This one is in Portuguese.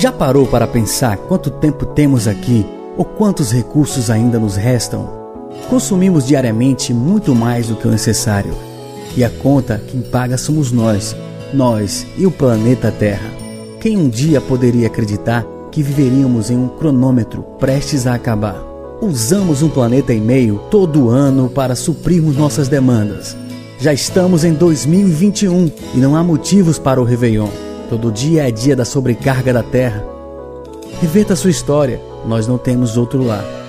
Já parou para pensar quanto tempo temos aqui ou quantos recursos ainda nos restam? Consumimos diariamente muito mais do que o necessário. E a conta quem paga somos nós, nós e o planeta Terra. Quem um dia poderia acreditar que viveríamos em um cronômetro prestes a acabar? Usamos um planeta e meio todo ano para suprirmos nossas demandas. Já estamos em 2021 e não há motivos para o Réveillon. Todo dia é dia da sobrecarga da terra. Reverta sua história, nós não temos outro lar.